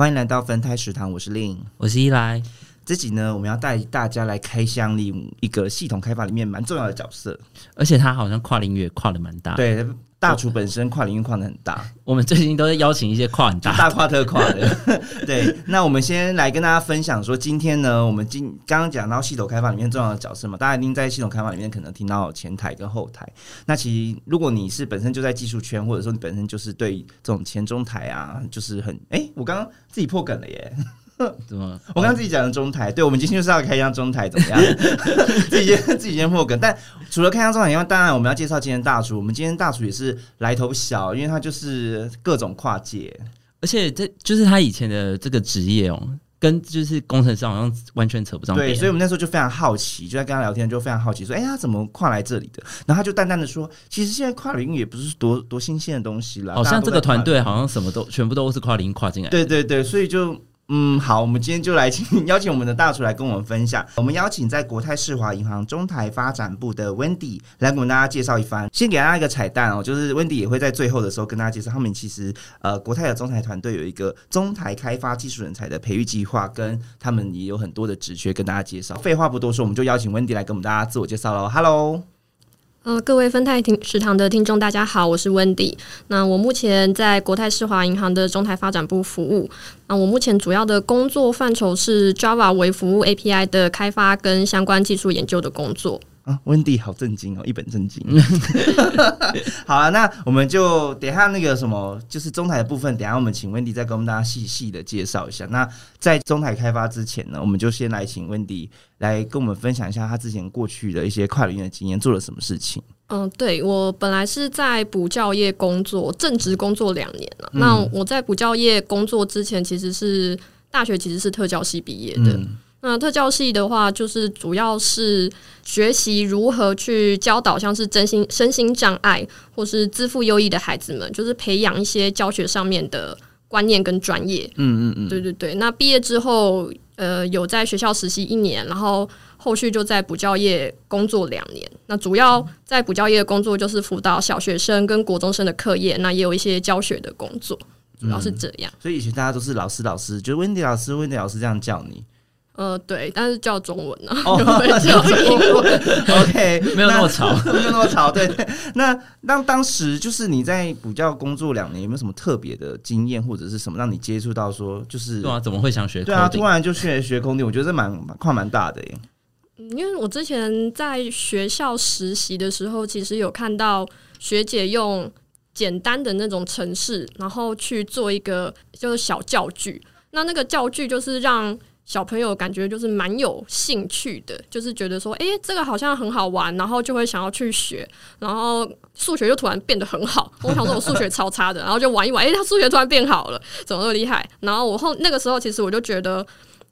欢迎来到分胎食堂，我是令，我是依来。这集呢，我们要带大家来开箱另一个系统开发里面蛮重要的角色，而且他好像跨领域跨的蛮大。对，大厨本身跨领域跨的很大。我们最近都在邀请一些跨很大、大跨特跨的。对，那我们先来跟大家分享说，今天呢，我们今刚刚讲到系统开发里面重要的角色嘛，大家一定在系统开发里面可能听到前台跟后台。那其实如果你是本身就在技术圈，或者说你本身就是对这种前中台啊，就是很哎，我刚刚自己破梗了耶。怎么？我刚刚自己讲的中台，对，我们今天就是要开箱中台，怎么样？自己先自己先破梗。但除了开箱中台以外，当然我们要介绍今天大厨。我们今天大厨也是来头小，因为他就是各种跨界，而且这就是他以前的这个职业哦，跟就是工程师好像完全扯不上对，所以我们那时候就非常好奇，就在跟他聊天就非常好奇，说：“哎他，怎么跨来这里的？”然后他就淡淡的说：“其实现在跨领域也不是多多新鲜的东西了，好像这个团队好像什么都全部都是跨领域跨进来。”对对对，所以就。嗯，好，我们今天就来请邀请我们的大厨来跟我们分享。我们邀请在国泰世华银行中台发展部的 Wendy 来给我们大家介绍一番。先给大家一个彩蛋哦，就是 Wendy 也会在最后的时候跟大家介绍，他们其实呃国泰的中台团队有一个中台开发技术人才的培育计划，跟他们也有很多的职缺跟大家介绍。废话不多说，我们就邀请 Wendy 来跟我们大家自我介绍喽。Hello。呃，各位分泰听食堂的听众，大家好，我是 Wendy。那我目前在国泰世华银行的中台发展部服务。那我目前主要的工作范畴是 Java 为服务 API 的开发跟相关技术研究的工作。啊，温迪好震惊哦，一本正经。好了，那我们就等下那个什么，就是中台的部分，等下我们请温迪再跟我们大家细细的介绍一下。那在中台开发之前呢，我们就先来请温迪来跟我们分享一下他之前过去的一些跨领域的经验，做了什么事情。嗯，对我本来是在补教业工作，正职工作两年了。那我在补教业工作之前，其实是大学其实是特教系毕业的。那特教系的话，就是主要是学习如何去教导像是真心身心障碍或是自负优异的孩子们，就是培养一些教学上面的观念跟专业。嗯嗯嗯，对对对。那毕业之后，呃，有在学校实习一年，然后后续就在补教业工作两年。那主要在补教业的工作就是辅导小学生跟国中生的课业，那也有一些教学的工作，主要是这样。所以以前大家都是老师，老师就是温迪老师，温迪老师这样叫你。呃，对，但是叫中文呢，哦，叫中文，OK，没有那么吵，没有那么吵，对。那当当时就是你在补教工作两年，有没有什么特别的经验或者是什么让你接触到说，就是对啊，怎么会想学？对啊，突然就学学空地，我觉得这蛮跨蛮大的耶。因为我之前在学校实习的时候，其实有看到学姐用简单的那种程式，然后去做一个就是小教具，那那个教具就是让。小朋友感觉就是蛮有兴趣的，就是觉得说，哎，这个好像很好玩，然后就会想要去学，然后数学就突然变得很好。我想说，我数学超差的，然后就玩一玩，哎，他数学突然变好了，怎么那么厉害？然后我后那个时候，其实我就觉得，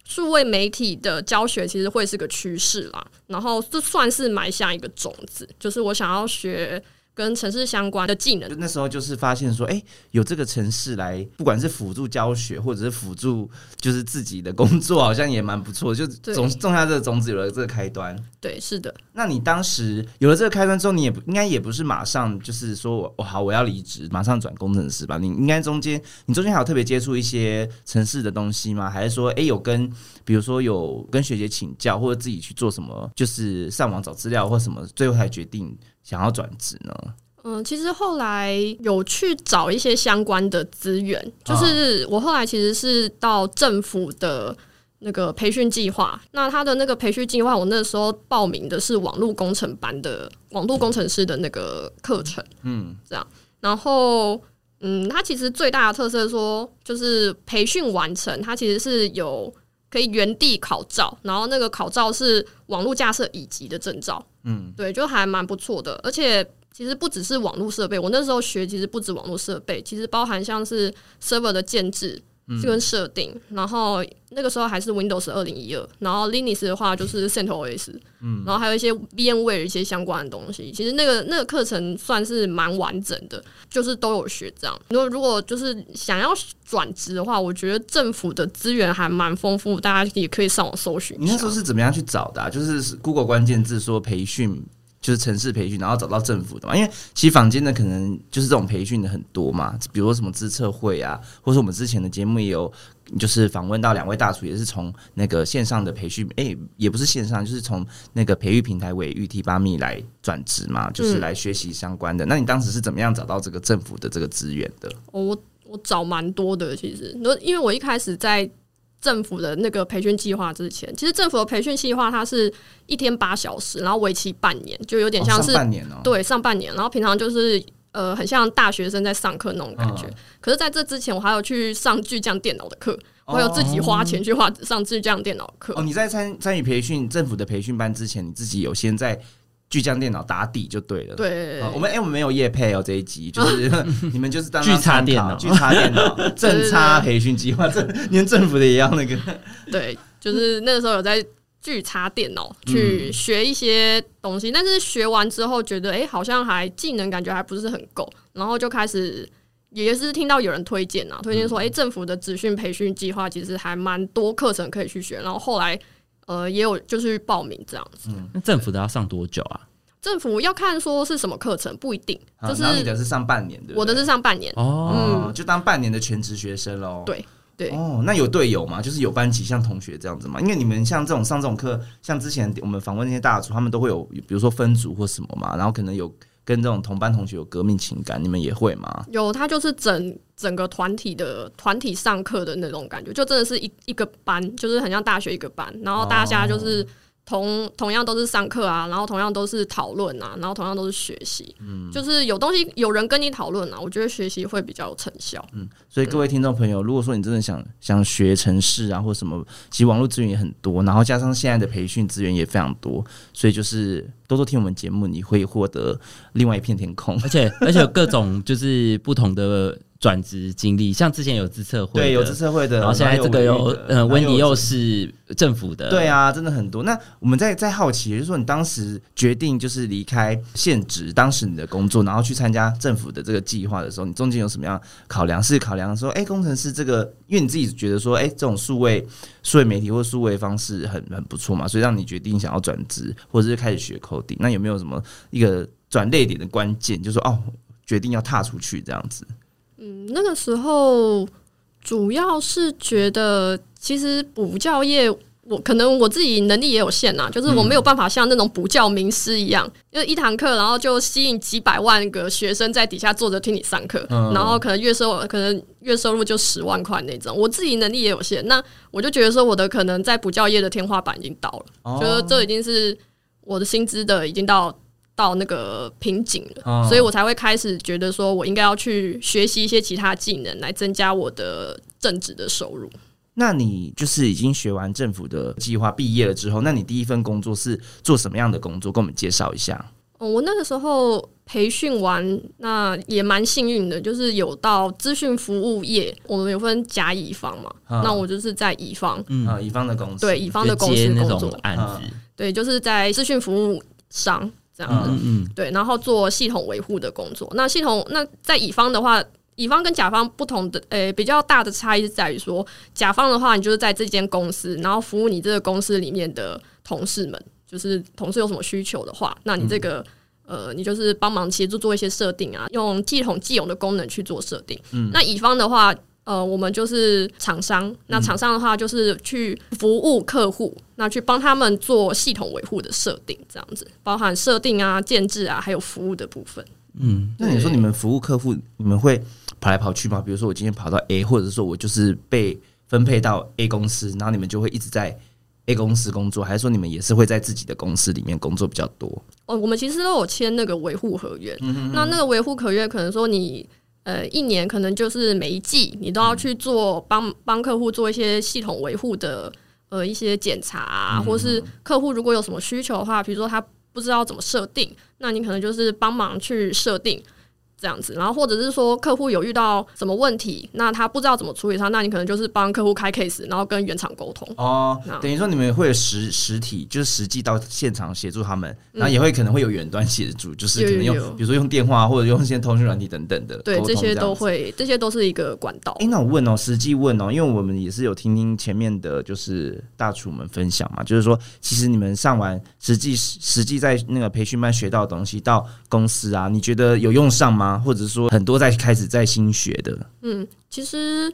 数位媒体的教学其实会是个趋势啦。然后这算是埋下一个种子，就是我想要学。跟城市相关的技能，那时候就是发现说，哎，有这个城市来，不管是辅助教学，或者是辅助就是自己的工作，好像也蛮不错。就种种下这个种子，有了这个开端。对，是的。那你当时有了这个开端之后，你也不应该也不是马上就是说，我好我要离职，马上转工程师吧？你应该中间，你中间还有特别接触一些城市的东西吗？还是说，哎，有跟比如说有跟学姐请教，或者自己去做什么，就是上网找资料或什么，最后才决定。想要转职呢？嗯，其实后来有去找一些相关的资源，就是我后来其实是到政府的那个培训计划。那他的那个培训计划，我那时候报名的是网络工程班的网络工程师的那个课程。嗯，这样。然后，嗯，他其实最大的特色说，就是培训完成，他其实是有可以原地考照，然后那个考照是网络架设乙级的证照。嗯，对，就还蛮不错的，而且其实不只是网络设备，我那时候学其实不止网络设备，其实包含像是 server 的建制，这跟设定，然后那个时候还是 Windows 二零一二，然后 Linux 的话就是 CentOS，嗯，然后还有一些 VMware 一些相关的东西。其实那个那个课程算是蛮完整的，就是都有学这样。如果如果就是想要转职的话，我觉得政府的资源还蛮丰富，大家也可以上网搜寻。你那时候是怎么样去找的？就是 Google 关键字说培训。就是城市培训，然后找到政府的嘛，因为其实坊间的可能就是这种培训的很多嘛，比如说什么资策会啊，或者我们之前的节目也有，就是访问到两位大厨，也是从那个线上的培训，哎，也不是线上，就是从那个培育平台为玉 T 八密来转职嘛，就是来学习相关的。那你当时是怎么样找到这个政府的这个资源的？我我找蛮多的，其实，因为我一开始在。政府的那个培训计划之前，其实政府的培训计划它是一天八小时，然后为期半年，就有点像是半年哦，对，上半年，然后平常就是呃，很像大学生在上课那种感觉。可是在这之前，我还有去上巨匠电脑的课，我有自己花钱去花上巨匠电脑课。哦，你在参参与培训政府的培训班之前，你自己有先在。巨匠电脑打底就对了。对，我们哎，我们没有夜配哦，这一集 就是 你们就是当巨差电脑，巨差电脑 正差培训计划，这连政府的也要那个。对，就是那个时候有在巨差电脑去学一些东西，但是学完之后觉得哎，好像还技能感觉还不是很够，然后就开始也是听到有人推荐啊，推荐说哎，政府的职训培训计划其实还蛮多课程可以去学，然后后来。呃，也有就是报名这样子。那政府的要上多久啊？政府要看说是什么课程，不一定。就是你的是上半年的，我的是上半年哦，就当半年的全职学生喽。对对哦，那有队友吗？就是有班级像同学这样子嘛？因为你们像这种上这种课，像之前我们访问那些大厨，他们都会有，比如说分组或什么嘛，然后可能有。跟这种同班同学有革命情感，你们也会吗？有，他就是整整个团体的团体上课的那种感觉，就真的是一一个班，就是很像大学一个班，然后大家就是。同同样都是上课啊，然后同样都是讨论啊，然后同样都是学习，嗯，就是有东西有人跟你讨论啊，我觉得学习会比较有成效。嗯，所以各位听众朋友，如果说你真的想想学城市啊，或什么，其实网络资源也很多，然后加上现在的培训资源也非常多，所以就是多多听我们节目，你会获得另外一片天空，而且而且有各种就是不同的。转职经历，像之前有资策会，对，有资策会的，然后现在这个有，呃，温迪又是政府的，对啊，真的很多。那我们在在好奇，就是说你当时决定就是离开现职，当时你的工作，然后去参加政府的这个计划的时候，你中间有什么样考量？是考量说，哎，工程师这个，因为你自己觉得说，哎，这种数位数位媒体或数位方式很很不错嘛，所以让你决定想要转职，或者是开始学 coding。那有没有什么一个转捩点的关键？就说哦，决定要踏出去这样子。嗯，那个时候主要是觉得，其实补教业，我可能我自己能力也有限呐，就是我没有办法像那种补教名师一样，因为一堂课，然后就吸引几百万个学生在底下坐着听你上课，然后可能月收可能月收入就十万块那种。我自己能力也有限，那我就觉得说，我的可能在补教业的天花板已经到了，觉得这已经是我的薪资的已经到。到那个瓶颈了，所以我才会开始觉得说，我应该要去学习一些其他技能，来增加我的正职的收入。那你就是已经学完政府的计划毕业了之后，那你第一份工作是做什么样的工作？跟我们介绍一下。哦，我那个时候培训完，那也蛮幸运的，就是有到资讯服务业。我们有分甲乙方嘛，那我就是在乙方，啊，乙方的公司，对，乙方的公司工作案子，对，就是在资讯服务商。这样子，嗯，对，然后做系统维护的工作。那系统那在乙方的话，乙方跟甲方不同的，诶，比较大的差异是在于说，甲方的话，你就是在这间公司，然后服务你这个公司里面的同事们，就是同事有什么需求的话，那你这个，呃，你就是帮忙协助做一些设定啊，用系统既有的功能去做设定。嗯，那乙方的话。呃，我们就是厂商，那厂商的话就是去服务客户，那去帮他们做系统维护的设定，这样子，包含设定啊、建制啊，还有服务的部分。嗯，那你说你们服务客户，你们会跑来跑去吗？比如说我今天跑到 A，或者说我就是被分配到 A 公司，然后你们就会一直在 A 公司工作，还是说你们也是会在自己的公司里面工作比较多？哦，我们其实都有签那个维护合约，那那个维护合约可能说你。呃，一年可能就是每一季，你都要去做帮帮客户做一些系统维护的呃一些检查啊，或是客户如果有什么需求的话，比如说他不知道怎么设定，那你可能就是帮忙去设定，这样子，然后或者是说客户有遇到什么问题，那他不知道怎么处理他，那你可能就是帮客户开 case，然后跟原厂沟通。哦，等于说你们会有实实体，就是实际到现场协助他们，嗯然后也会可能会有远端协助，就是可能用比如说用电话或者用一些通讯软体等等的对，这些。都会，这些都是一个管道哎、。那我问哦，实际问哦，因为我们也是有听听前面的，就是大厨们分享嘛，就是说，其实你们上完实际实际在那个培训班学到的东西，到公司啊，你觉得有用上吗？或者说很多在开始在新学的，嗯其实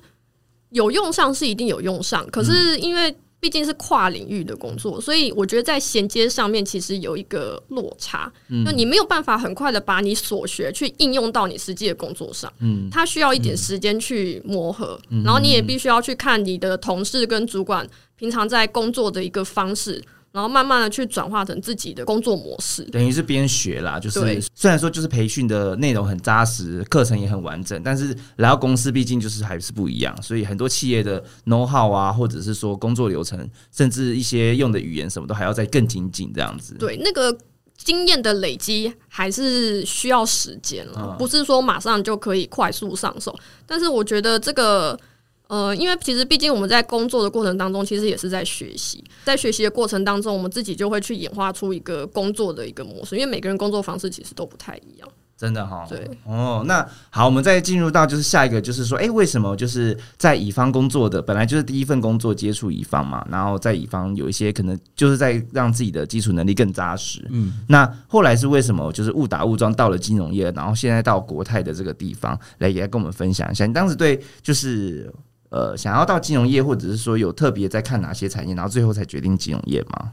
有用上是一定有用上，可嗯。是因为毕竟是跨领域的工作，所以我觉得在衔接上面其实有一个落差，嗯。就你没有办法很快的把你所学去应用到你实际的工作上，嗯，它需要一点时间去磨合，然后你也必须要去看你的同事跟主管平常在工作的一个方式。然后慢慢的去转化成自己的工作模式，等于是边学啦，就是虽然说就是培训的内容很扎实，课程也很完整，但是来到公司毕竟就是还是不一样，所以很多企业的 know how 啊，或者是说工作流程，甚至一些用的语言什么都还要再更精进这样子。对那个经验的累积还是需要时间了，嗯不是说马上就可以快速上手。但是我觉得这个。呃，因为其实毕竟我们在工作的过程当中，其实也是在学习，在学习的过程当中，我们自己就会去演化出一个工作的一个模式，因为每个人工作方式其实都不太一样。真的哈，对哦，那好，我们再进入到就是下一个，就是说，哎、为什么就是在乙方工作的，本来就是第一份工作接触乙方嘛，然后在乙方有一些可能就是在让自己的基础能力更扎实，嗯，那后来是为什么就是误打误撞到了金融业，然后现在到国泰的这个地方来，也来跟我们分享一下，你当时对就是。呃，想要到金融业，或者是说有特别在看哪些产业，然后最后才决定金融业吗？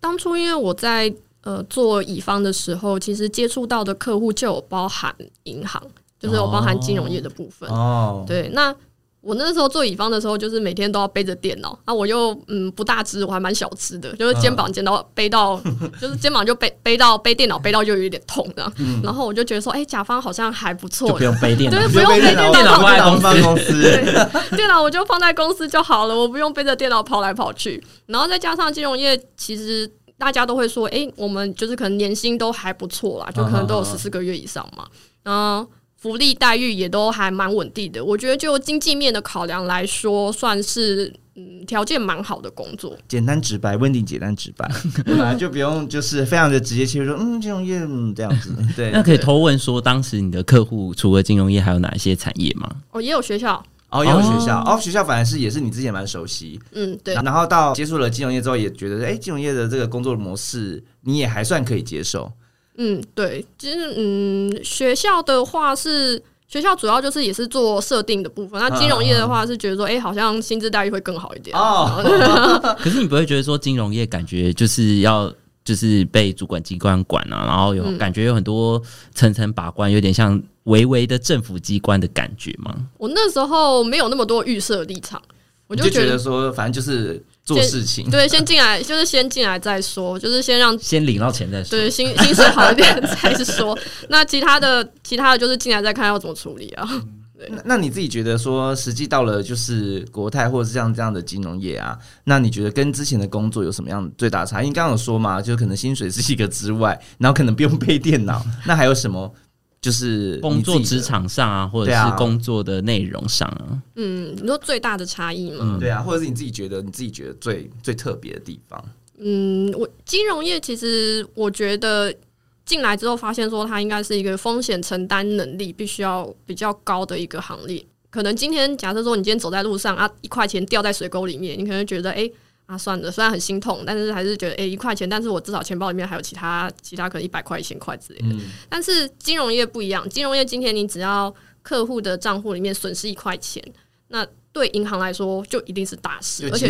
当初因为我在呃做乙方的时候，其实接触到的客户就有包含银行，就是有包含金融业的部分。哦，对，那我那时候做乙方的时候，就是每天都要背着电脑，那我又嗯不大只，我还蛮小只的，就是肩膀肩到背到，就是肩膀就背背到背电脑背到就有一点痛这样。然后我就觉得说，哎、甲方好像还不错就不，用背电脑 对，不不用背电脑电脑放在公司放公司，电脑我就放在公司就好了，我不用背着电脑跑来跑去。然后再加上金融业，其实大家都会说，哎、我们就是可能年薪都还不错啦，就可能都有十四个月以上嘛。然后福利待遇也都还蛮稳定的。我觉得就经济面的考量来说，算是嗯条件蛮好的工作。简单直白，温迪简单直白，对吧？就不用就是非常的直接切入说，嗯，金融业嗯这样子，对。那可以偷问说，当时你的客户除了金融业，还有哪一些产业吗？哦，也有学校，哦，也有学校，哦，学校反而是也是你之前蛮熟悉，嗯，对，然后到接触了金融业之后，也觉得哎，金融业的这个工作模式你也还算可以接受，嗯，对，其实嗯，学校的话是学校主要就是也是做设定的部分，那金融业的话是觉得说，哎、好像薪资待遇会更好一点。哦，可是你不会觉得说金融业感觉就是要就是被主管机关管啊，然后有、嗯感觉有很多层层把关，有点像微微的政府机关的感觉吗？我那时候没有那么多预设立场，我我就觉。得说，反正就是做事情，对，先进来就是先进来再说，就是先让先领到钱再说。对薪薪水好一点 再说。那其他的其他的就是进来再看要怎么处理啊。那那你自己觉得说，实际到了就是国泰或者是像这样的金融业啊，那你觉得跟之前的工作有什么样最大差异？因为刚刚有说嘛，就可能薪水是一个之外，然后可能不用背电脑，那还有什么？就是工作职场上啊，或者是工作的内容上啊，嗯，你说最大的差异吗？嗯对啊，或者是你自己觉得你自己觉得最最特别的地方？嗯，我金融业其实我觉得进来之后发现说，它应该是一个风险承担能力必须要比较高的一个行业。可能今天假设说你今天走在路上啊，一块钱掉在水沟里面，你可能觉得哎、诶啊算了，虽然很心痛，但是还是觉得哎、诶一块钱，但是我至少钱包里面还有其他其他可能一百块、一千块之类的。嗯，但是金融业不一样，金融业今天你只要客户的账户里面损失一块钱，那对银行来说就一定是大事，而且。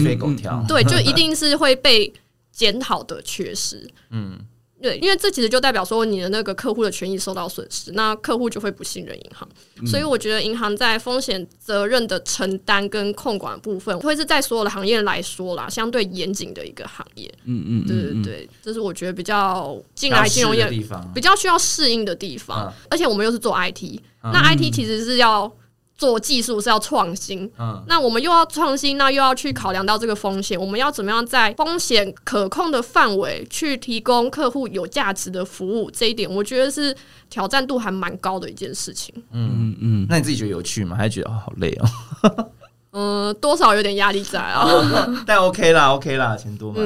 对，就一定是会被检讨的缺失。嗯，对，因为这其实就代表说你的那个客户的权益受到损失，那客户就会不信任银行。所以我觉得银行在风险责任的承担跟控管部分，会是在所有的行业来说啦，相对严谨的一个行业。嗯嗯对嗯对对，这是我觉得比较进来金融业地方，比较需要适应的地方。嗯而且我们又是做 IT，、那 IT 其实是要做技术是要创新，嗯，那我们又要创新，那又要去考量到这个风险，我们要怎么样在风险可控的范围去提供客户有价值的服务？这一点我觉得是挑战度还蛮高的一件事情。嗯嗯，那你自己觉得有趣吗？还是觉得哦好累哦？嗯、多少有点压力在啊。但 OK 啦，OK 啦，钱多嘛。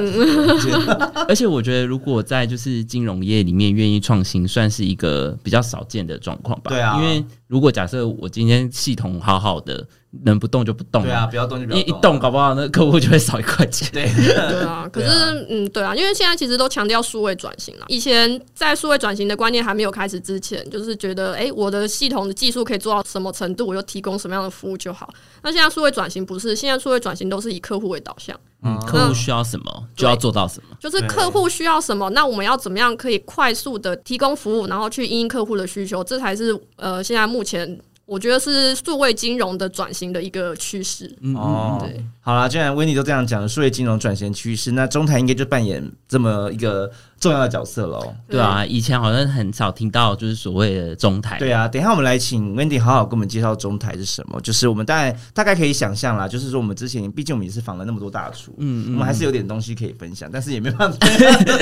而且我觉得如果在就是金融业里面愿意创新，算是一个比较少见的状况吧。对啊因为如果假设我今天系统好好的，能不动就不动嘛，对啊，不要动就不要一一动，搞不好那客户就会少一块钱。对，对啊，可是啊嗯，对啊，因为现在其实都强调数位转型了。以前在数位转型的观念还没有开始之前，就是觉得，哎、我的系统的技术可以做到什么程度，我就提供什么样的服务就好。那现在数位转型不是，现在数位转型都是以客户为导向，嗯，客户需要什么就要做到什么。就是客户需要什么，那我们要怎么样可以快速的提供服务，然后去因应客户的需求，这才是呃现在目前我觉得是数位金融的转型的一个趋势。嗯哦嗯，对，好啦，既然温妮都这样讲了，数位金融转型趋势，那中台应该就扮演这么一个重要的角色喽。对啊，以前好像很少听到就是所谓的中台。对啊，等一下我们来请 Wendy 好好跟我们介绍中台是什么。就是我们大概大概可以想象啦，就是说我们之前毕竟我们也是访了那么多大厨，嗯，嗯我们还是有点东西可以分享，但是也没办法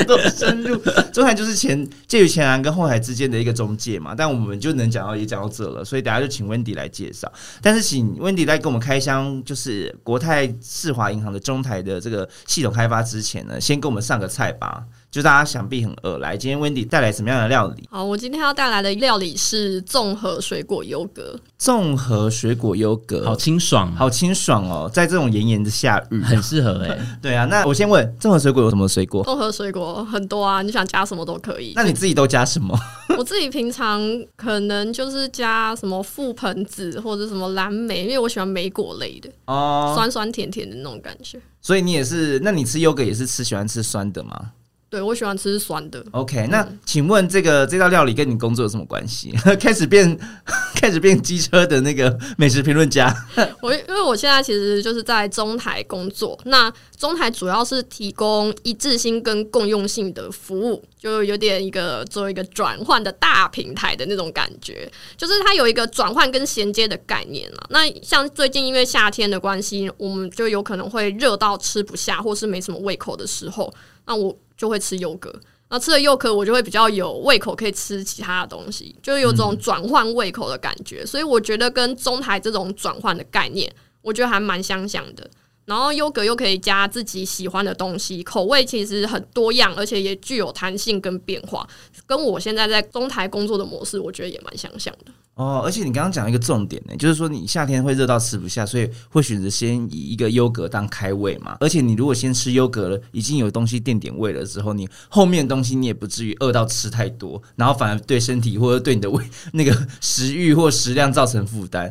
那么深入。中台就是前介于前栏跟后台之间的一个中介嘛，但我们就能讲到也讲到这了，所以大家就请 Wendy 来介绍。但是请 Wendy 来给我们开箱，就是国泰世华银行的中台的这个系统开发之前呢，先给我们上个菜吧。就大家想必很饿，来，今天 Wendy 带来什么样的料理？好，我今天要带来的料理是综合水果优格。综合水果优格，好清爽，好清爽哦，在这种炎炎的夏日，很适合哎。对啊。那我先问，综合水果有什么水果？综合水果很多啊，你想加什么都可以。那你自己都加什么？我自己平常可能就是加什么覆盆子或者什么蓝莓，因为我喜欢莓果类的，哦，酸酸甜甜的那种感觉。所以你也是，那你吃优格也是吃喜欢吃酸的吗对我喜欢吃酸的。？OK，那请问这个这道料理跟你工作有什么关系？开始变 开始变机车的那个美食评论家，我因为我现在其实就是在中台工作，那中台主要是提供一致性跟共用性的服务，就有点一个做一个转换的大平台的那种感觉，就是它有一个转换跟衔接的概念啊。那像最近因为夏天的关系，我们就有可能会热到吃不下，或是没什么胃口的时候，那我就会吃优格。那吃了优格，我就会比较有胃口，可以吃其他的东西，就有种转换胃口的感觉。所以我觉得跟中台这种转换的概念，我觉得还蛮相像的。然后优格又可以加自己喜欢的东西，口味其实很多样，而且也具有弹性跟变化，跟我现在在中台工作的模式，我觉得也蛮相像的。哦，而且你刚刚讲一个重点呢，就是说你夏天会热到吃不下，所以会选择先以一个优格当开胃嘛。而且你如果先吃优格了，已经有东西垫点胃了之后，你后面的东西你也不至于饿到吃太多，然后反而对身体或者对你的胃那个食欲或食量造成负担。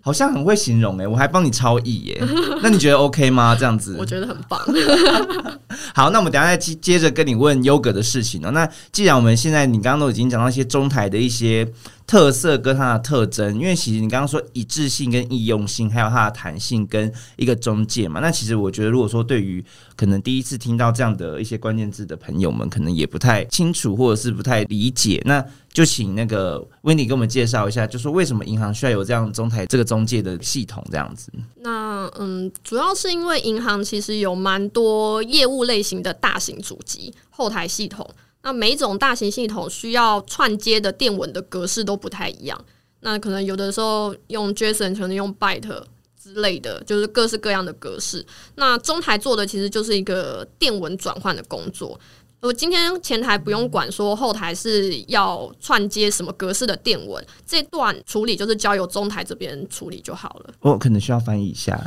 好像很会形容哎，我还帮你超译耶。那你觉得 OK 吗？这样子？我觉得很棒。好，那我们等一下再接接着跟你问优格的事情哦。那既然我们现在你刚刚都已经讲到一些中台的一些特色跟它的特征，因为其实你刚刚说一致性跟易用性，还有它的弹性跟一个中介嘛。那其实我觉得，如果说对于可能第一次听到这样的一些关键字的朋友们，可能也不太清楚或者是不太理解，那就请那个温迪给我们介绍一下，就说为什么银行需要有这样中台这个中介的系统这样子。那嗯，主要是因为银行其实有蛮多业务类型的大型主机后台系统，那每种大型系统需要串接的电文的格式都不太一样。那可能有的时候用 JSON，可能用 Byte 之类的，就是各式各样的格式。那中台做的其实就是一个电文转换的工作。我今天前台不用管说后台是要串接什么格式的电文，这段处理就是交由中台这边处理就好了。我可能需要翻译一下。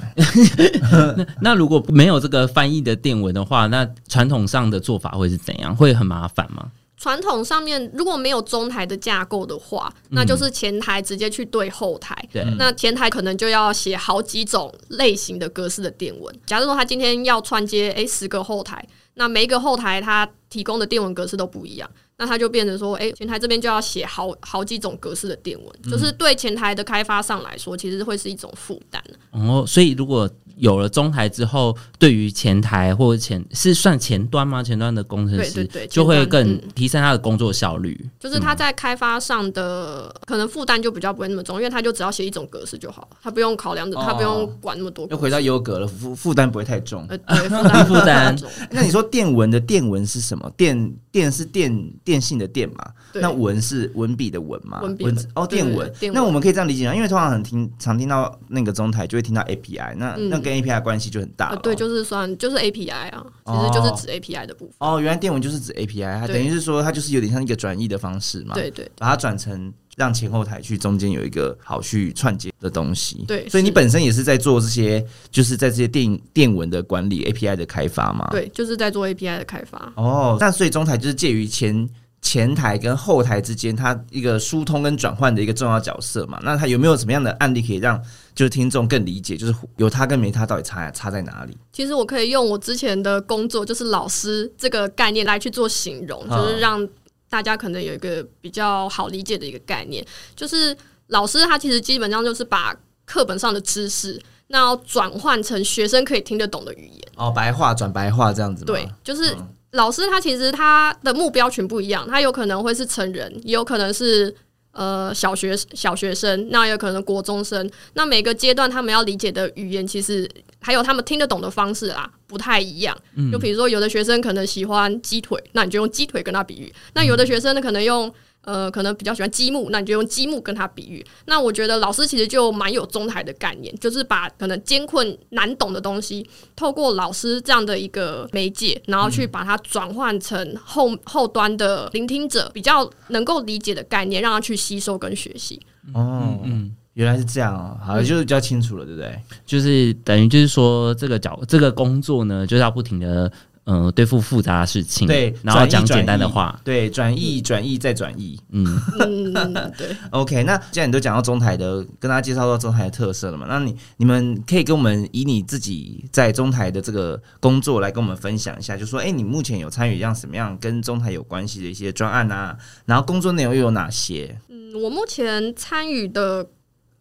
那如果没有这个翻译的电文的话，那传统上的做法会是怎样？会很麻烦吗？传统上面如果没有中台的架构的话，那就是前台直接去对后台。对，那前台可能就要写好几种类型的格式的电文。假如说他今天要串接诶十个后台，那每一个后台它提供的电文格式都不一样，那它就变成说，诶前台这边就要写好好几种格式的电文，就是对前台的开发商来说，其实会是一种负担。哦，所以如果有了中台之后，对于前台或者前是算前端吗？前端的工程师对对对就会更嗯提升他的工作效率。就是他在开发上的可能负担就比较不会那么重，因为他就只要写一种格式就好，他不用考量的，他不用管那么多。又回到优格了，负负担不会太重。呃，对，负担 负担。那你说电文的电文是什么？电电是电电信的电嘛？那文是文笔的文嘛？文哦，电文。电文那我们可以这样理解啊？因为通常很听常听到那个中台就会听到 API，那、嗯那跟 API 关系就很大了。呃，对，就是算就是 API 啊，其哦实就是指 API 的部分。哦，原来电文就是指 API，它等于是说它就是有点像一个转译的方式嘛。对对把它转成让前后台去中间有一个好去串接的东西。对所以你本身也是在做这些，就是在这些电电文的管理 API 的开发嘛。。对，就是在做 API 的开发。哦，那所以中台就是介于前前台跟后台之间，它一个疏通跟转换的一个重要角色嘛。那它有没有什么样的案例可以让就是听众更理解，就是有它跟没它到底差差在哪里？其实我可以用我之前的工作，就是老师这个概念来去做形容，嗯就是让大家可能有一个比较好理解的一个概念。就是老师他其实基本上就是把课本上的知识，那要转换成学生可以听得懂的语言。哦，白话转白话这样子吗？对，就是嗯老师他其实他的目标群不一样，他有可能会是成人，也有可能是呃小学小学生，那也有可能国中生。那每个阶段他们要理解的语言，其实还有他们听得懂的方式啦，不太一样。就比如说，有的学生可能喜欢鸡腿，那你就用鸡腿跟他比喻；那有的学生呢，可能用。呃，可能比较喜欢积木，那你就用积木跟他比喻。那我觉得老师其实就蛮有中台的概念，就是把可能艰困难懂的东西，透过老师这样的一个媒介，然后去把它转换成后后端的聆听者比较能够理解的概念，让他去吸收跟学习。哦，嗯，原来是这样哦，好，就是比较清楚了，对不对？就是等于就是说这个角这个工作呢，就是要不停的呃对付复杂的事情，对然后讲简单的话，对，转译、转译再转译。嗯，嗯，对。OK，那既然你都讲到中台的，跟大家介绍到中台的特色了嘛，那你你们可以跟我们以你自己在中台的这个工作来跟我们分享一下，就说，哎、你目前有参与一样什么样跟中台有关系的一些专案啊，然后工作内容又有哪些？嗯，我目前参与的，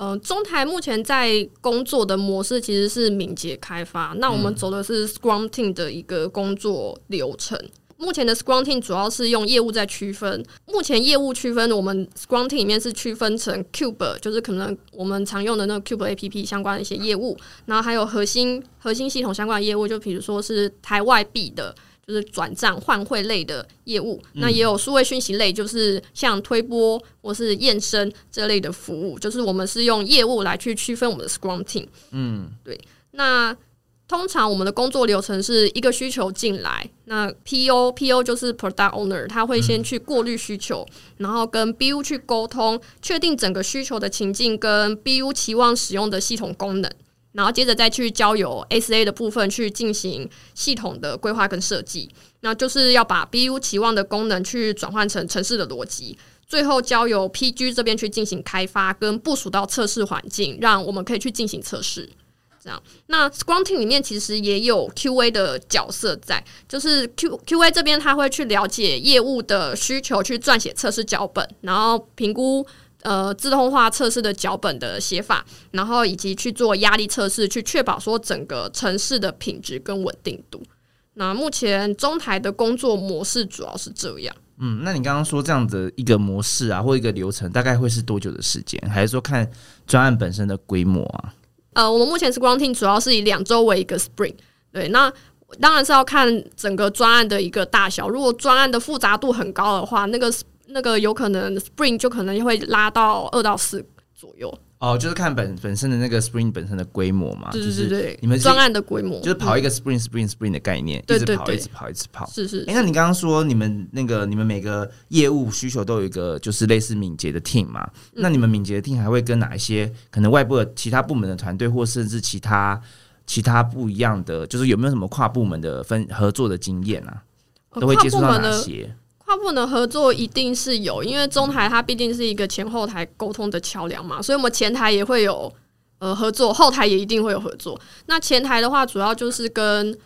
呃，中台目前在工作的模式其实是敏捷开发。那我们走的是 Scrum Team 的一个工作流程。目前的 Scrum Team 主要是用业务在区分。目前业务区分，我们 Scrum Team 里面是区分成 Cube，就是可能我们常用的那个 Cube APP 相关的一些业务，然后还有核心核心系统相关的业务，就比如说是台外币的。就是转账换汇类的业务，那也有数位讯息类，就是像推播或是验身这类的服务，就是我们是用业务来去区分我们的 Scrum Team。嗯，对那通常我们的工作流程是一个需求进来，那 PO PO 就是 Product Owner，他会先去过滤需求，然后跟 BU 去沟通，确定整个需求的情境跟 BU 期望使用的系统功能。然后接着再去交由 SA 的部分去进行系统的规划跟设计，那就是要把 BU 期望的功能去转换成城市的逻辑，最后交由 PG 这边去进行开发跟部署到测试环境，让我们可以去进行测试。这样，那 Scrum Team 里面其实也有 QA 的角色在，就是 Q QA 这边他会去了解业务的需求，去撰写测试脚本，然后评估呃自动化测试的脚本的写法，然后以及去做压力测试，去确保说整个城市的品质跟稳定度。那目前中台的工作模式主要是这样。嗯，那你刚刚说这样的一个模式啊，或一个流程，大概会是多久的时间？还是说看专案本身的规模啊？呃，我们目前 Scrum Team 主要是以两周为一个 Spring 对，那当然是要看整个专案的一个大小。如果专案的复杂度很高的话，那个那个有可能 spring 就可能会拉到二到四左右。哦，就是看本本身的那个 Spring 本身的规模嘛，对就是对你们是专案的规模就是跑一个 Spring Spring Spring 的概念，一直跑，一直跑，一直跑。是是哎、那你刚刚说你们那个你们每个业务需求都有一个就是类似敏捷的 team 嘛？嗯那你们敏捷的 team 还会跟哪一些可能外部的其他部门的团队，或甚至其他其他不一样的，就是有没有什么跨部门的分合作的经验啊？呃都会接触到哪些？跨部门的合作一定是有，因为中台它毕竟是一个前后台沟通的桥梁嘛，所以我们前台也会有呃合作，后台也一定会有合作。那前台的话，主要就是跟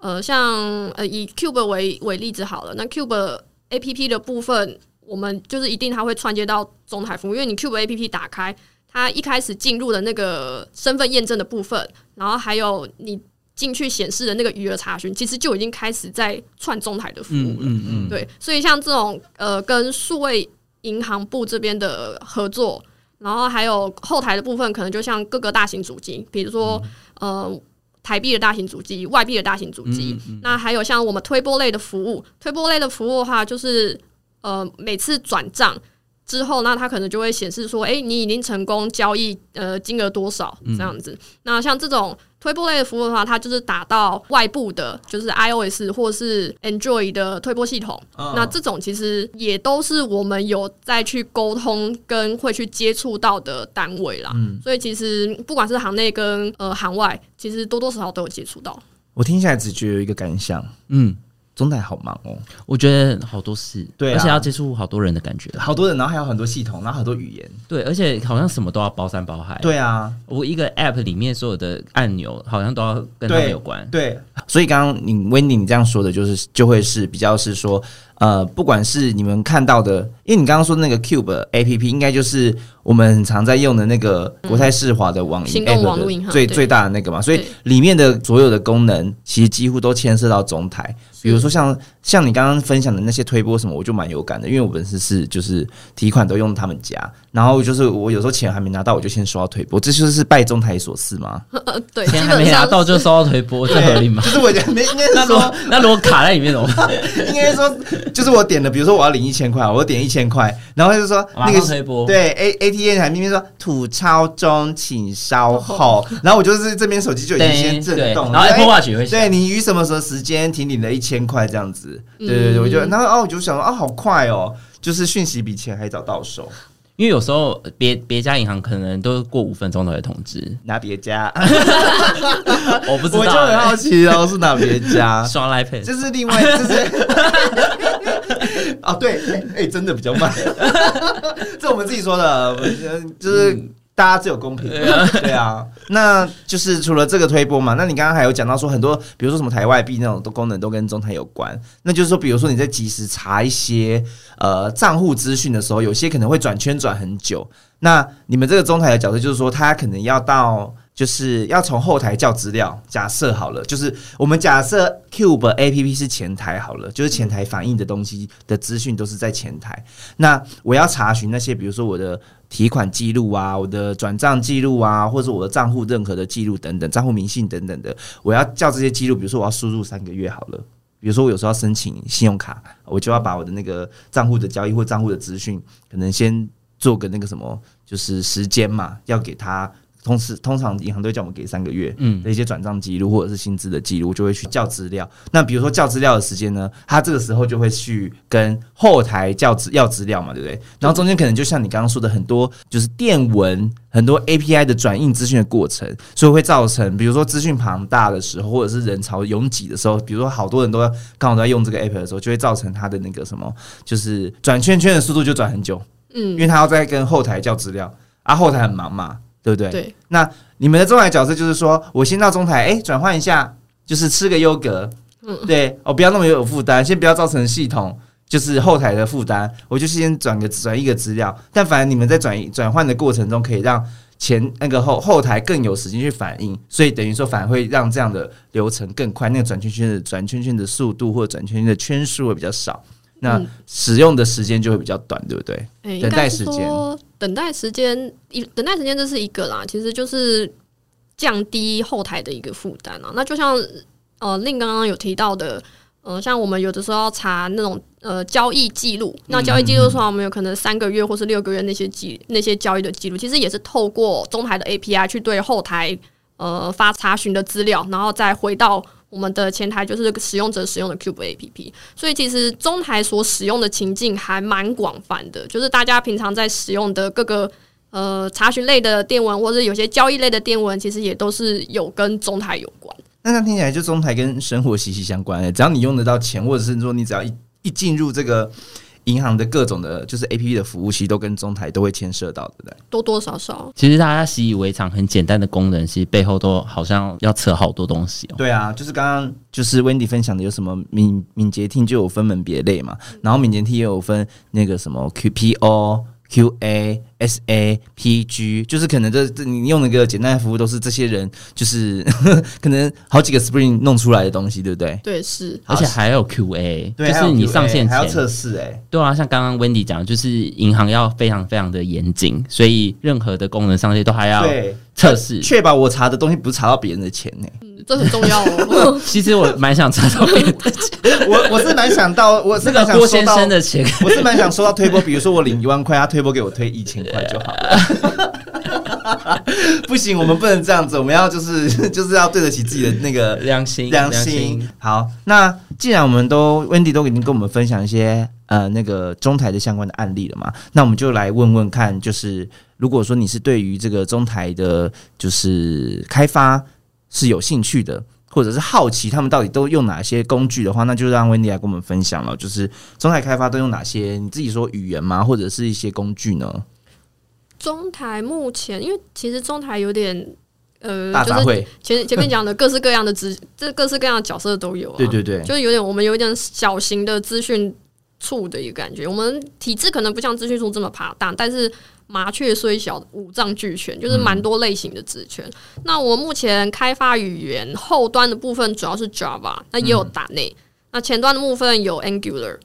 呃像呃以 Cube 为为例子好了，那 Cube APP 的部分，我们就是一定它会串接到中台服务，因为你 Cube APP 打开。它一开始进入的那个身份验证的部分，然后还有你进去显示的那个余额查询，其实就已经开始在串中台的服务了。嗯嗯，对，所以像这种呃，跟数位银行部这边的合作，然后还有后台的部分，可能就像各个大型主机，比如说、呃。台币的大型主机、外币的大型主机，那还有像我们推波类的服务，推波类的服务的话，就是呃每次转账之后，那它可能就会显示说，哎、你已经成功交易，呃，金额多少这样子。那像这种推波类的服务的话，它就是打到外部的，就是 iOS 或是 Android 的推波系统。嗯那这种其实也都是我们有再去沟通跟会去接触到的单位啦。嗯所以其实不管是行内跟呃行外，其实多多少少都有接触到。我听起来只觉得有一个感想，嗯，中台好忙哦，我觉得好多事，对啊而且要接触好多人的感觉，好多人，然后还有很多系统，然后很多语言。对，而且好像什么都要包山包海。，对啊，我一个 app 里面所有的按钮好像都要跟他们有关。对，所以刚刚你 Wendy 你这样说的，就是就会是比较是说，呃，不管是你们看到的，因为你刚刚说那个 Cube A P P，应该就是我们很常在用的那个国泰世华的网银 App 最最大的那个嘛，所以里面的所有的功能其实几乎都牵涉到中台，比如说像像你刚刚分享的那些推波什么，我就蛮有感的，因为我本身是就是提款都用他们家，然后就是我有时候钱还没拿到，我就先刷推波，这就是拜中台所赐吗？呃，对，钱还没拿到就收到推波，这合理吗就？是我觉得没应该是说那如果那如果卡在里面怎么办？应该说，就是我点的，比如说我要领一千块，我点一千块，然后他就说那马个对 A A T M 还明明说吐超中，请稍后，然后我就是这边手机就已经先震对，动，然后就 Apple 哎 Watch 也会对你于什么时候时间停领了一千块这样子，对对对，嗯我就然后哦，我就想说哦，好快哦，就是讯息比钱还早到手，因为有时候别别家银行可能都过五分钟才会通知，拿别家，我不知道，我就很好奇哦，是哪别家？刷 Line Pay，这是另外，这是 哦，对，哎、哎真的比较慢，这我们自己说的，就是大家自有公平，对啊，那就是除了这个推波嘛，那你刚刚还有讲到说很多，比如说什么台外币那种的功能都跟中台有关，那就是说，比如说你在及时查一些呃账户资讯的时候，有些可能会转圈转很久，那你们这个中台的角色就是说，他可能要到。就是要从后台叫资料，假设好了，就是我们假设 Cube A P P 是前台好了，就是前台反映的东西的资讯都是在前台。那我要查询那些，比如说我的提款记录啊，我的转账记录啊，或者我的账户任何的记录等等，账户明细等等的，我要叫这些记录，比如说我要输入三个月好了。比如说，我有时候要申请信用卡，我就要把我的那个账户的交易或账户的资讯，可能先做个那个什么，就是时间嘛，要给他。同时，通常银行都会叫我们给三个月嗯的一些转账记录或者是薪资的记录，就会去叫资料。那比如说叫资料的时间呢，他这个时候就会去跟后台叫资要资料嘛，对不对？然后中间可能就像你刚刚说的，很多就是电文、很多 API 的转印资讯的过程，所以会造成，比如说资讯庞大的时候，或者是人潮拥挤的时候，比如说好多人都要刚好都在用这个 app 的时候，就会造成它的那个什么，就是转圈圈的速度就转很久，嗯因嗯，为他要在跟后台叫资料，啊，后台很忙嘛，对不对？对，那你们的中台角色就是说，我先到中台，哎、转换一下，就是吃个优格，嗯。对，哦，不要那么有负担，先不要造成系统就是后台的负担，我就先转个转一个资料，但反正你们在转移转换的过程中，可以让前那个后后台更有时间去反应，所以等于说反而会让这样的流程更快，那个转圈圈的转圈圈的速度或者转圈圈的圈数会比较少，那嗯。使用的时间就会比较短，对不对？哎，等待时间。说等待时间一等待时间这是一个啦，其实就是降低后台的一个负担啊。那就像呃令刚刚有提到的，呃，像我们有的时候要查那种呃交易记录，那交易记录的话，我们有可能三个月或是六个月那些记那些交易的记录，其实也是透过中台的 API 去对后台呃发查询的资料，然后再回到。我们的前台就是使用者使用的 Cube APP，所以其实中台所使用的情境还蛮广泛的，就是大家平常在使用的各个呃查询类的电文，或者有些交易类的电文，其实也都是有跟中台有关。那那听起来就中台跟生活息息相关、欸，只要你用得到钱，或者是说你只要一一进入这个银行的各种的，就是 A P P 的服务，其实都跟中台都会牵涉到，对不对？多多少少，其实大家习以为常、很简单的功能，其实背后都好像要扯好多东西哦。对啊，就是刚刚就是 Wendy 分享的，有什么敏敏捷听就有分门别类嘛，然后敏捷听也有分那个什么 Q P O。QA、SA、PG，就是可能这这你用那个简单的服务都是这些人，就是 可能好几个 Spring 弄出来的东西，对不对？对，是。而且还有 QA，对，就是你上线还要前测试，哎，对啊，像刚刚 Wendy 讲，就是银行要非常非常的严谨，所以任何的功能上线都还要，测试。确保我查的东西不是查到别人的钱呢。嗯这很重要哦。其实我蛮想查到别人的我我是蛮想到，我是那个蛮想收到郭先生的钱，我是蛮想收到推波，比如说我领一万块，他推波给我推一千块就好了。不行，我们不能这样子，我们要就是 就是要对得起自己的那个良心良心。好，那既然我们都 Wendy 都已经跟我们分享一些呃那个中台的相关的案例了嘛，那我们就来问问看，就是如果说你是对于这个中台的，就是开发是有兴趣的。或者是好奇他们到底都用哪些工具的话，那就让 Wendy 来跟我们分享了。就是中台开发都用哪些？你自己说语言吗？或者是一些工具呢？中台目前，因为其实中台有点呃，就是大杂烩，前前面讲的各式各样的资，这各式各样的角色都有、啊。对对对，就是有点我们有一点小型的资讯处的一个感觉。我们体制可能不像资讯处这么庞大，但是麻雀虽小，五脏俱全，就是蛮多类型的职权。那我目前开发语言后端的部分主要是 Java，那也有打内。那前端的部分有 Angular，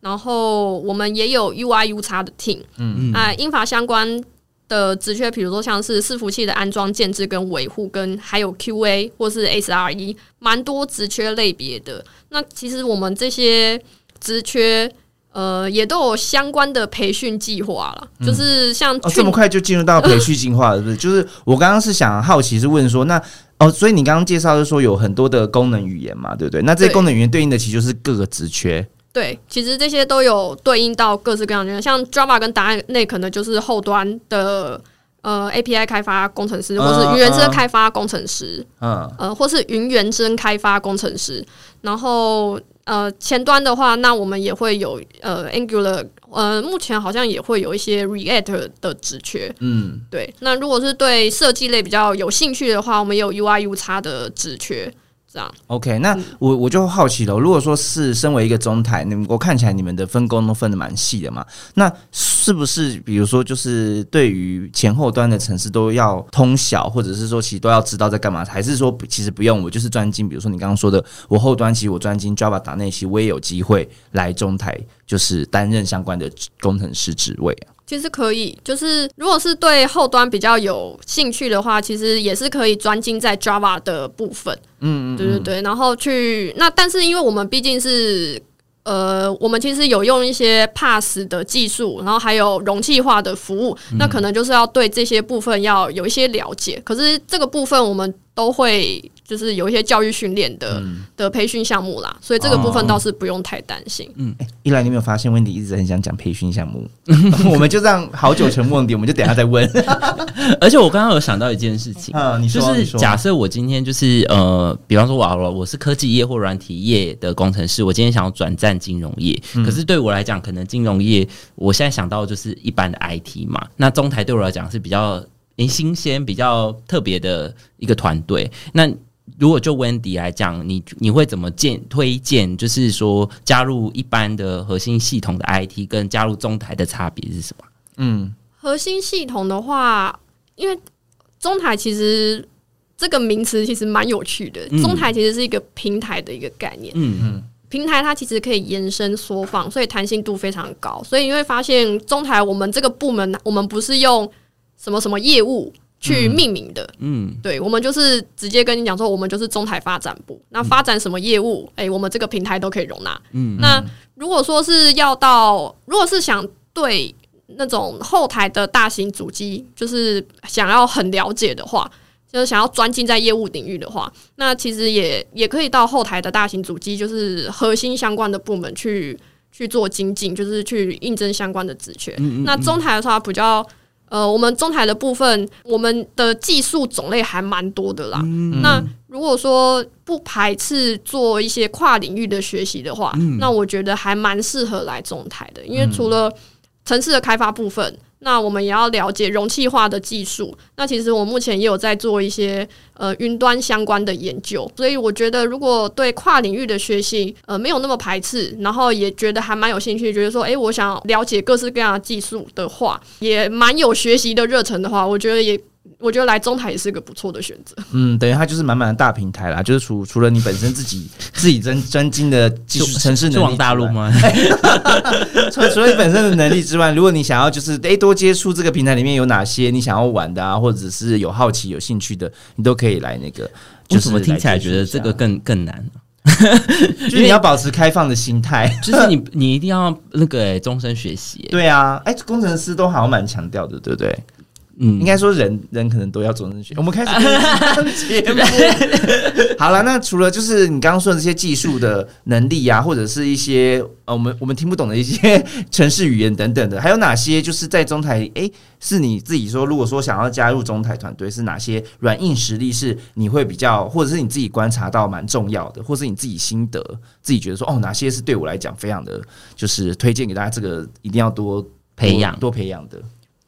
然后我们也有 UI U 叉的 team。嗯嗯，那英法相关。的职缺，比如说像是伺服器的安装、建制跟维护，跟还有 QA 或是 SRE，蛮多职缺类别的。那其实我们这些职缺，呃，也都有相关的培训计划了。就是像哦，这么快就进入到培训计划了，是不是？就是我刚刚是想好奇是问说，那哦，所以你刚刚介绍是说有很多的功能语言嘛，对不对？那这些功能语言对应的其实就是各个职缺。对，其实这些都有对应到各式各样的，像 Java 跟答案内可能就是后端的呃 API 开发工程师，或是云原生开发工程师，嗯，呃，或是云原生开发工程师。然后呃前端的话，那我们也会有呃 Angular，呃目前好像也会有一些 React 的职缺。嗯，对，那如果是对设计类比较有兴趣的话，我们也有 UI U 叉的职缺。这样 OK，那我我就好奇了，如果说是身为一个中台，你们我看起来你们的分工都分的蛮细的嘛，那是不是比如说就是对于前后端的城市都要通晓，或者是说其实都要知道在干嘛，还是说其实不用，我就是专精，比如说你刚刚说的，我后端其实我专精 Java 打内，其实我也有机会来中台，就是担任相关的工程师职位啊。其实可以，就是如果是对后端比较有兴趣的话，其实也是可以专精在 Java 的部分。嗯嗯，对对对，然后去那，但是因为我们毕竟是呃，我们其实有用一些 Pass 的技术，然后还有容器化的服务，那可能就是要对这些部分要有一些了解。可是这个部分我们都会就是有一些教育训练的、的培训项目啦，所以这个部分倒是不用太担心。嗯一来，你有没有发现温迪一直很想讲培训项目？我们就这样好久成问题，我们就等下再问。而且我刚刚有想到一件事情，嗯，你说，就是假设我今天就是呃，比方说我好了，我是科技业或软体业的工程师，我今天想要转战金融业，可是对我来讲，可能金融业我现在想到就是一般的 IT 嘛，那中台对我来讲是比较诶新鲜、比较特别的一个团队。那如果就 Wendy 来讲，你你会怎么建推荐？就是说加入一般的核心系统的 IT 跟加入中台的差别是什么？嗯核心系统的话，因为中台其实这个名词其实蛮有趣的，嗯中台其实是一个平台的一个概念。嗯嗯平台它其实可以延伸缩放，所以弹性度非常高。所以你会发现，中台我们这个部门，我们不是用什么什么业务去命名的，嗯对我们就是直接跟你讲说，我们就是中台发展部。那发展什么业务，诶，我们这个平台都可以容纳。嗯那如果说是要到，如果是想对那种后台的大型主机，就是想要很了解的话，就是想要专精在业务领域的话，那其实也也可以到后台的大型主机，就是核心相关的部门去去做精进，就是去应征相关的职缺。那中台的话比较。呃，我们中台的部分，我们的技术种类还蛮多的啦。那如果说不排斥做一些跨领域的学习的话，那我觉得还蛮适合来中台的，因为除了城市的开发部分，那我们也要了解容器化的技术。那其实我目前也有在做一些呃云端相关的研究，所以我觉得如果对跨领域的学习呃没有那么排斥，然后也觉得还蛮有兴趣，觉得说诶我想了解各式各样的技术的话，也蛮有学习的热忱的话，我觉得也。我觉得来中台也是个不错的选择。嗯，等于它就是满满的大平台啦，就是除除了你本身自己 自己真真精的技术城市能力，往大陆吗？除除了你本身的能力之外，如果你想要就是诶多接触这个平台里面有哪些你想要玩的啊，或者是有好奇有兴趣的，你都可以来那个。为什么听起来觉得这个更更难？就是你要保持开放的心态，就是你你一定要那个终身学习。对啊，哎，工程师都好像蛮强调的，对不对？嗯，应该说人人可能都要终身学。我们开始节目好了。那除了就是你刚刚说的这些技术的能力啊，或者是一些呃我们我们听不懂的一些城市语言等等的，还有哪些就是在中台？哎，是你自己说，如果说想要加入中台团队，是哪些软硬实力是你会比较，或者是你自己观察到蛮重要的，或是你自己心得，自己觉得说哦，哪些是对我来讲非常的，就是推荐给大家，这个一定要多培养、多培养的。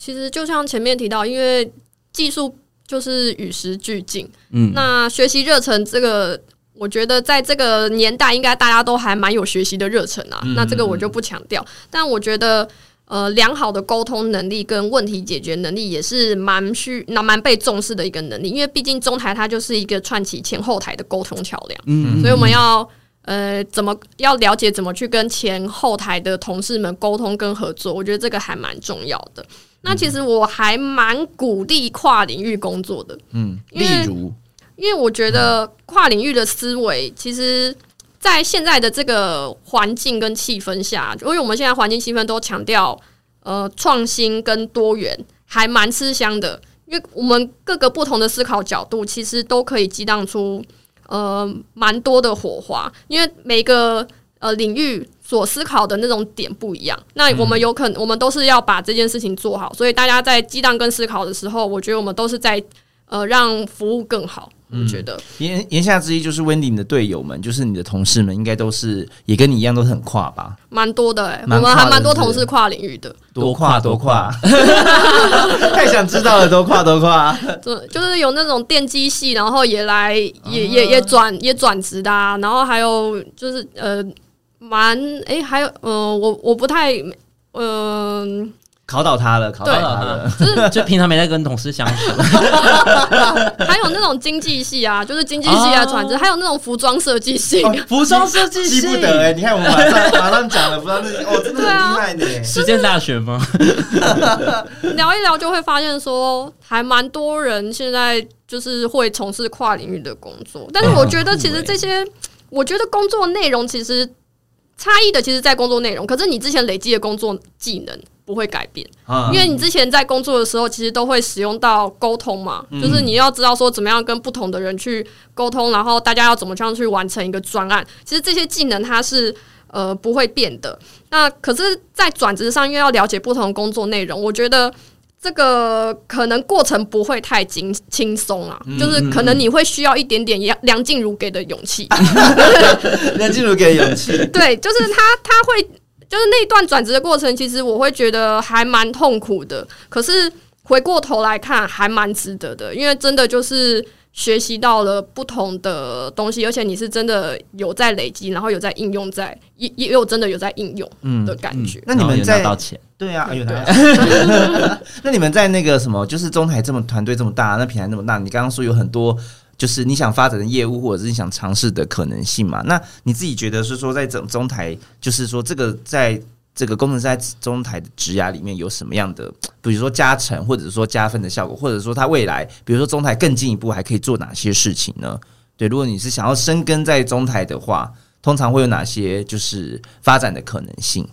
其实就像前面提到，因为技术就是与时俱进，嗯，那学习热忱这个，我觉得在这个年代，应该大家都还蛮有学习的热忱啊。那这个我就不强调，但我觉得，呃，良好的沟通能力跟问题解决能力也是蛮需、那蛮被重视的一个能力。因为毕竟中台它就是一个串起前后台的沟通桥梁，嗯，所以我们要呃，怎么要了解怎么去跟前后台的同事们沟通跟合作，我觉得这个还蛮重要的。那其实我还蛮鼓励跨领域工作的，嗯，例如，因为我觉得跨领域的思维，其实，在现在的这个环境跟气氛下，因为我们现在环境气氛都强调呃创新跟多元，还蛮吃香的。因为我们各个不同的思考角度，其实都可以激荡出呃蛮多的火花，因为每个呃领域。所思考的那种点不一样，那我们有可能，我们都是要把这件事情做好，所以大家在激荡跟思考的时候，我觉得我们都是在呃让服务更好。我觉得言言下之意就是，Wendy 的队友们，就是你的同事们，应该都是也跟你一样，都是很跨吧？蛮多的哎，我们还蛮多同事跨领域的，多跨多跨，太想知道了，多跨多跨。就就是有那种电机系，然后也来也也也转也转职的，啊，然后还有就是呃。蛮哎，还有嗯，我我不太嗯，考倒他了，考倒他了，就是 就平常没在跟同事相处。还有那种经济系啊，就是经济系啊，转职，还有那种服装设计系，服装设计系不得哎，你看我们马上 马上讲了服装设计，哦，真的很厉害呢。实践大学吗？聊一聊就会发现说，还蛮多人现在就是会从事跨领域的工作，但是我觉得其实这些，我觉得工作内容其实。差异的其实，在工作内容，可是你之前累积的工作技能不会改变，因为你之前在工作的时候，其实都会使用到沟通嘛，就是你要知道说怎么样跟不同的人去沟通，然后大家要怎么样去完成一个专案，其实这些技能它是呃不会变的。那可是，在转职上，因为要了解不同工作内容，我觉得。这个可能过程不会太轻轻松啊，就是可能你会需要一点点梁梁静茹给的勇气。梁静茹给的勇气，对，就是他他会就是那段转职的过程，其实我会觉得还蛮痛苦的。可是回过头来看，还蛮值得的，因为真的就是。学习到了不同的东西，而且你是真的有在累积，然后有在应用，在也也有真的有在应用的感觉。那你们在到钱？对啊，有拿。那你们在那个什么，就是中台这么团队这么大，那平台那么大，你刚刚说有很多就是你想发展的业务，或者是你想尝试的可能性嘛？那你自己觉得是说，在整中台，就是说这个在。这个工程师在中台的职涯里面有什么样的，比如说加成或者说加分的效果，或者说他未来，比如说中台更进一步还可以做哪些事情呢？对，如果你是想要深耕在中台的话，通常会有哪些就是发展的可能性？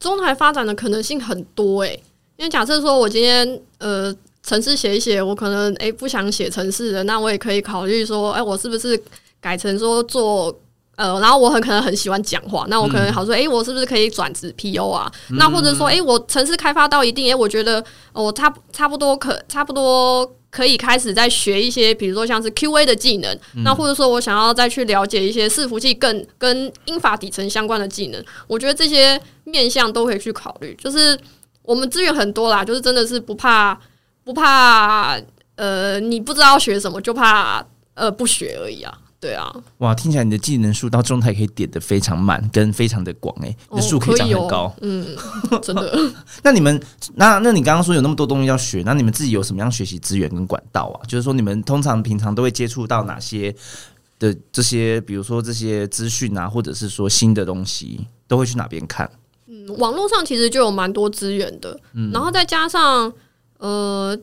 中台发展的可能性很多诶，因为假设说我今天呃城市写一写，我可能诶不想写城市的，那我也可以考虑说，哎，我是不是改成说做。呃，然后我很可能很喜欢讲话，那我可能好说，哎，我是不是可以转职 PO 啊？那或者说，哎，我城市开发到一定，哎，我觉得我差差不多可差不多可以开始再学一些，比如说像是 QA 的技能，那或者说我想要再去了解一些伺服器更跟英法底层相关的技能，我觉得这些面向都可以去考虑。就是我们资源很多啦，就是真的是不怕不怕呃，你不知道学什么，就怕呃不学而已啊。对啊，哇，听起来你的技能树到中台可以点的非常满，跟非常的广哎，你的树可以长很高，嗯，真的。那你们，那那你刚刚说有那么多东西要学，那你们自己有什么样学习资源跟管道啊？就是说你们通常平常都会接触到哪些的这些，比如说这些资讯啊，或者是说新的东西，都会去哪边看？嗯，网络上其实就有蛮多资源的，嗯然后再加上呃。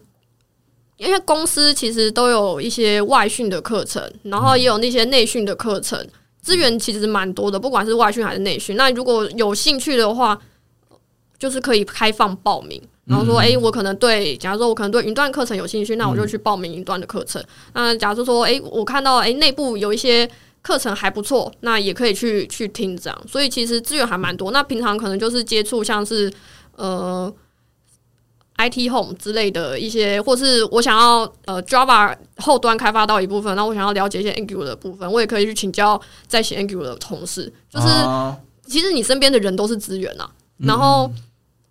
因为公司其实都有一些外训的课程，然后也有那些内训的课程，资源其实蛮多的，不管是外训还是内训。那如果有兴趣的话，就是可以开放报名。然后说，哎，我可能对，假如说我可能对云端课程有兴趣，那我就去报名云端的课程。那假如说，哎，我看到哎内部有一些课程还不错，那也可以去去听这样。所以其实资源还蛮多。那平常可能就是接触像是呃。IT Home 之类的一些，或是我想要呃 Java 后端开发到一部分，那我想要了解一些 Angular 的部分，我也可以去请教在写 Angular 的同事。就是其实你身边的人都是资源啊，然后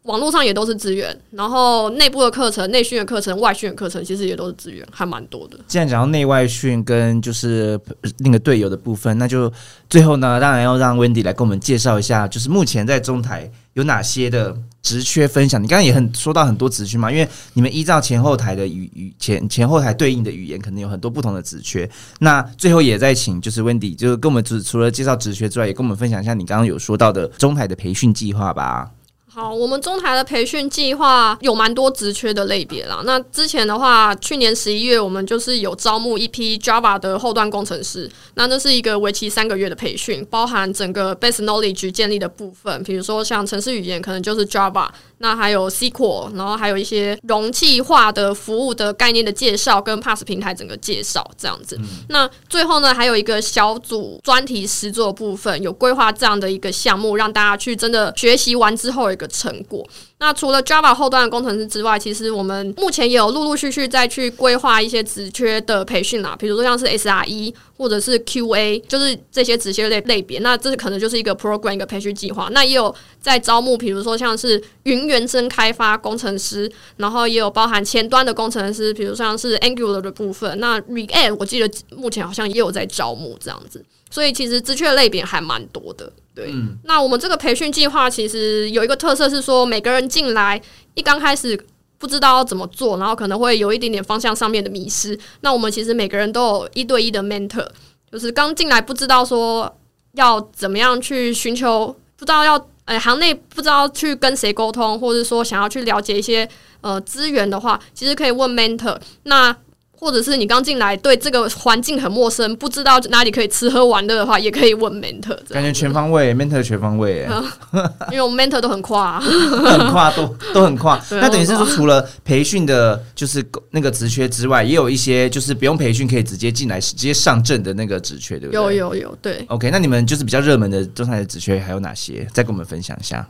网络上也都是资源，然后内部的课程、内训的课程、外训的课程，其实也都是资源，还蛮多的。既然讲到内外训跟就是那个队友的部分，那就最后呢，当然要让 Wendy 来跟我们介绍一下，就是目前在中台有哪些的。职缺分享，你刚刚也很说到很多职缺嘛，因为你们依照前后台的语语前前后台对应的语言，可能有很多不同的职缺。那最后也在请就是 Wendy，就是跟我们除除了介绍职缺之外，也跟我们分享一下你刚刚有说到的中台的培训计划吧。好，我们中台的培训计划有蛮多职缺的类别啦。那之前的话，去年十一月我们就是有招募一批 Java 的后端工程师。那这是一个为期三个月的培训，包含整个 Base Knowledge 建立的部分，比如说像程式语言，可能就是 Java。那还有 SQL，然后还有一些容器化的服务的概念的介绍，跟 Pass 平台整个介绍这样子。那最后呢，还有一个小组专题实作部分，有规划这样的一个项目，让大家去真的学习完之后有一个成果。那除了 Java 后端的工程师之外，其实我们目前也有陆陆续续再去规划一些职缺的培训啦，比如说像是 SRE 或者是 QA，就是这些职缺类类别。那这是可能就是一个 program 一个培训计划。那也有在招募，比如说像是云原生开发工程师，然后也有包含前端的工程师，比如像是 Angular 的部分。那 React 我记得目前好像也有在招募这样子。所以其实资确类别还蛮多的，对。那我们这个培训计划其实有一个特色是说，每个人进来一刚开始不知道要怎么做，然后可能会有一点点方向上面的迷失。那我们其实每个人都有一对一的 mentor，就是刚进来不知道说要怎么样去寻求，不知道要呃行内不知道去跟谁沟通，或者说想要去了解一些呃资源的话，其实可以问 mentor。那或者是你刚进来对这个环境很陌生，不知道哪里可以吃喝玩乐的话，也可以问 mentor。感觉全方位，mentor 全方位，因为我们 mentor 都很跨，很跨，都都很跨。那等于是说，除了培训的，就是那个职缺之外，也有一些就是不用培训可以直接进来直接上阵的那个职缺，对不对？有有有，对。OK，那你们就是比较热门的中台的职缺还有哪些？再跟我们分享一下。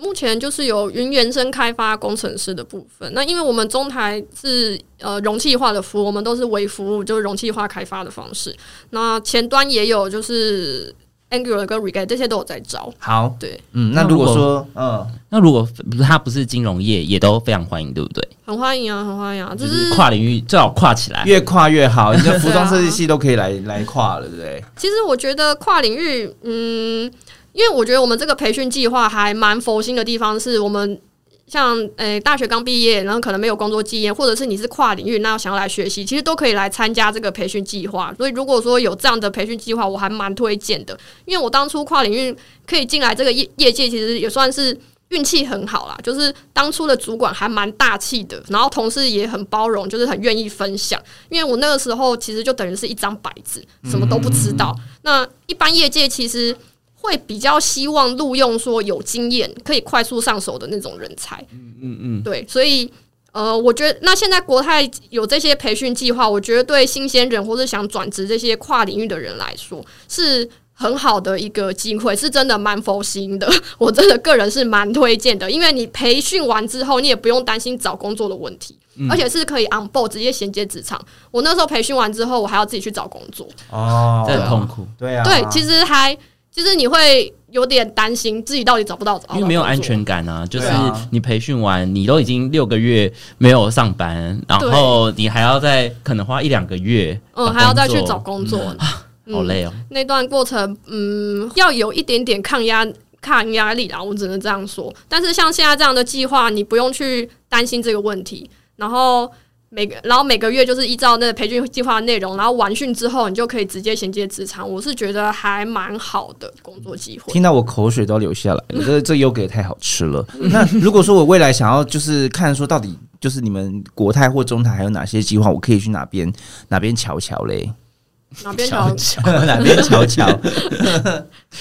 目前就是有云原生开发工程师的部分。那因为我们中台是呃容器化的服务，我们都是微服务，就是容器化开发的方式。那前端也有就是 Angular 跟 React 这些都有在招。好，对，嗯，那如果说，嗯，那如果不是他不是金融业，也都非常欢迎，对不对？很欢迎啊，很欢迎啊，就是跨领域最好跨起来，越跨越好。你的服装设计系都可以来来跨了，对不对？其实我觉得跨领域，嗯。因为我觉得我们这个培训计划还蛮佛心的地方，是我们像诶大学刚毕业，然后可能没有工作经验，或者是你是跨领域，那想要来学习，其实都可以来参加这个培训计划。所以如果说有这样的培训计划，我还蛮推荐的。因为我当初跨领域可以进来这个业业界，其实也算是运气很好啦。就是当初的主管还蛮大气的，然后同事也很包容，就是很愿意分享。因为我那个时候其实就等于是一张白纸，什么都不知道。那一般业界其实。会比较希望录用说有经验、可以快速上手的那种人才。嗯嗯嗯，对，所以呃，我觉得那现在国泰有这些培训计划，我觉得对新鲜人或者想转职这些跨领域的人来说是很好的一个机会，是真的蛮佛心的。我真的个人是蛮推荐的，因为你培训完之后，你也不用担心找工作的问题，而且是可以 on board 直接衔接职场。我那时候培训完之后，我还要自己去找工作哦，这很痛苦。对啊，对，其实还。其实你会有点担心自己到底找不到，因为没有安全感啊，就是你培训完，你都已经六个月没有上班，然后你还要再可能花一两个月，嗯，还要再去找，工作，嗯。好累哦。那段过程，嗯，要有一点点抗压抗压力啦，我只能这样说。但是像现在这样的计划，你不用去担心这个问题，然后每个然后每个月就是依照那个培训计划的内容，然后完训之后，你就可以直接衔接职场。我是觉得还蛮好的工作机会。听到我口水都流下来了，这这优格也太好吃了。那如果说我未来想要就是看说到底就是你们国泰或中台还有哪些计划，我可以去哪边哪边瞧瞧嘞？哪边瞧瞧？哪边瞧瞧？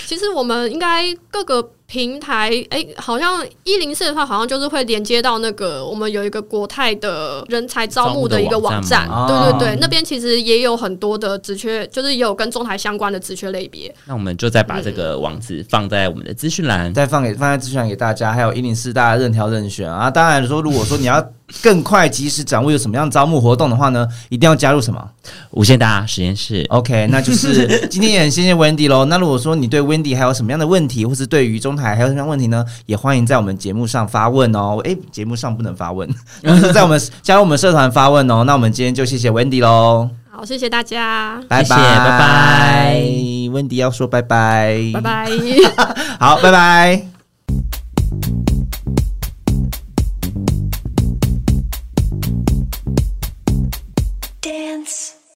其实我们应该各个平台，哎、好像一零四的话，好像就是会连接到那个我们有一个国泰的人才招募的一个网站，对对对，那边其实也有很多的职缺，就是也有跟中台相关的职缺类别。那我们就再把这个网址放在我们的资讯栏。再放给放在资讯栏给大家，还有一零四大家任挑任选啊。当然说，如果说你要更快及时掌握有什么样招募活动的话呢，一定要加入什么无限大实验室，？OK，那就是今天也很谢谢 Wendy 喽。那如果说你对 Wendy 还有什么样的问题，或是对于中台还有什么问题呢？也欢迎在我们节目上发问哦。哎，节目上不能发问，是在我们 加入我们社团发问哦。那我们今天就谢谢温迪喽。好，谢谢大家，拜拜，拜拜。温迪要说拜拜，拜拜，好，拜拜。Dance。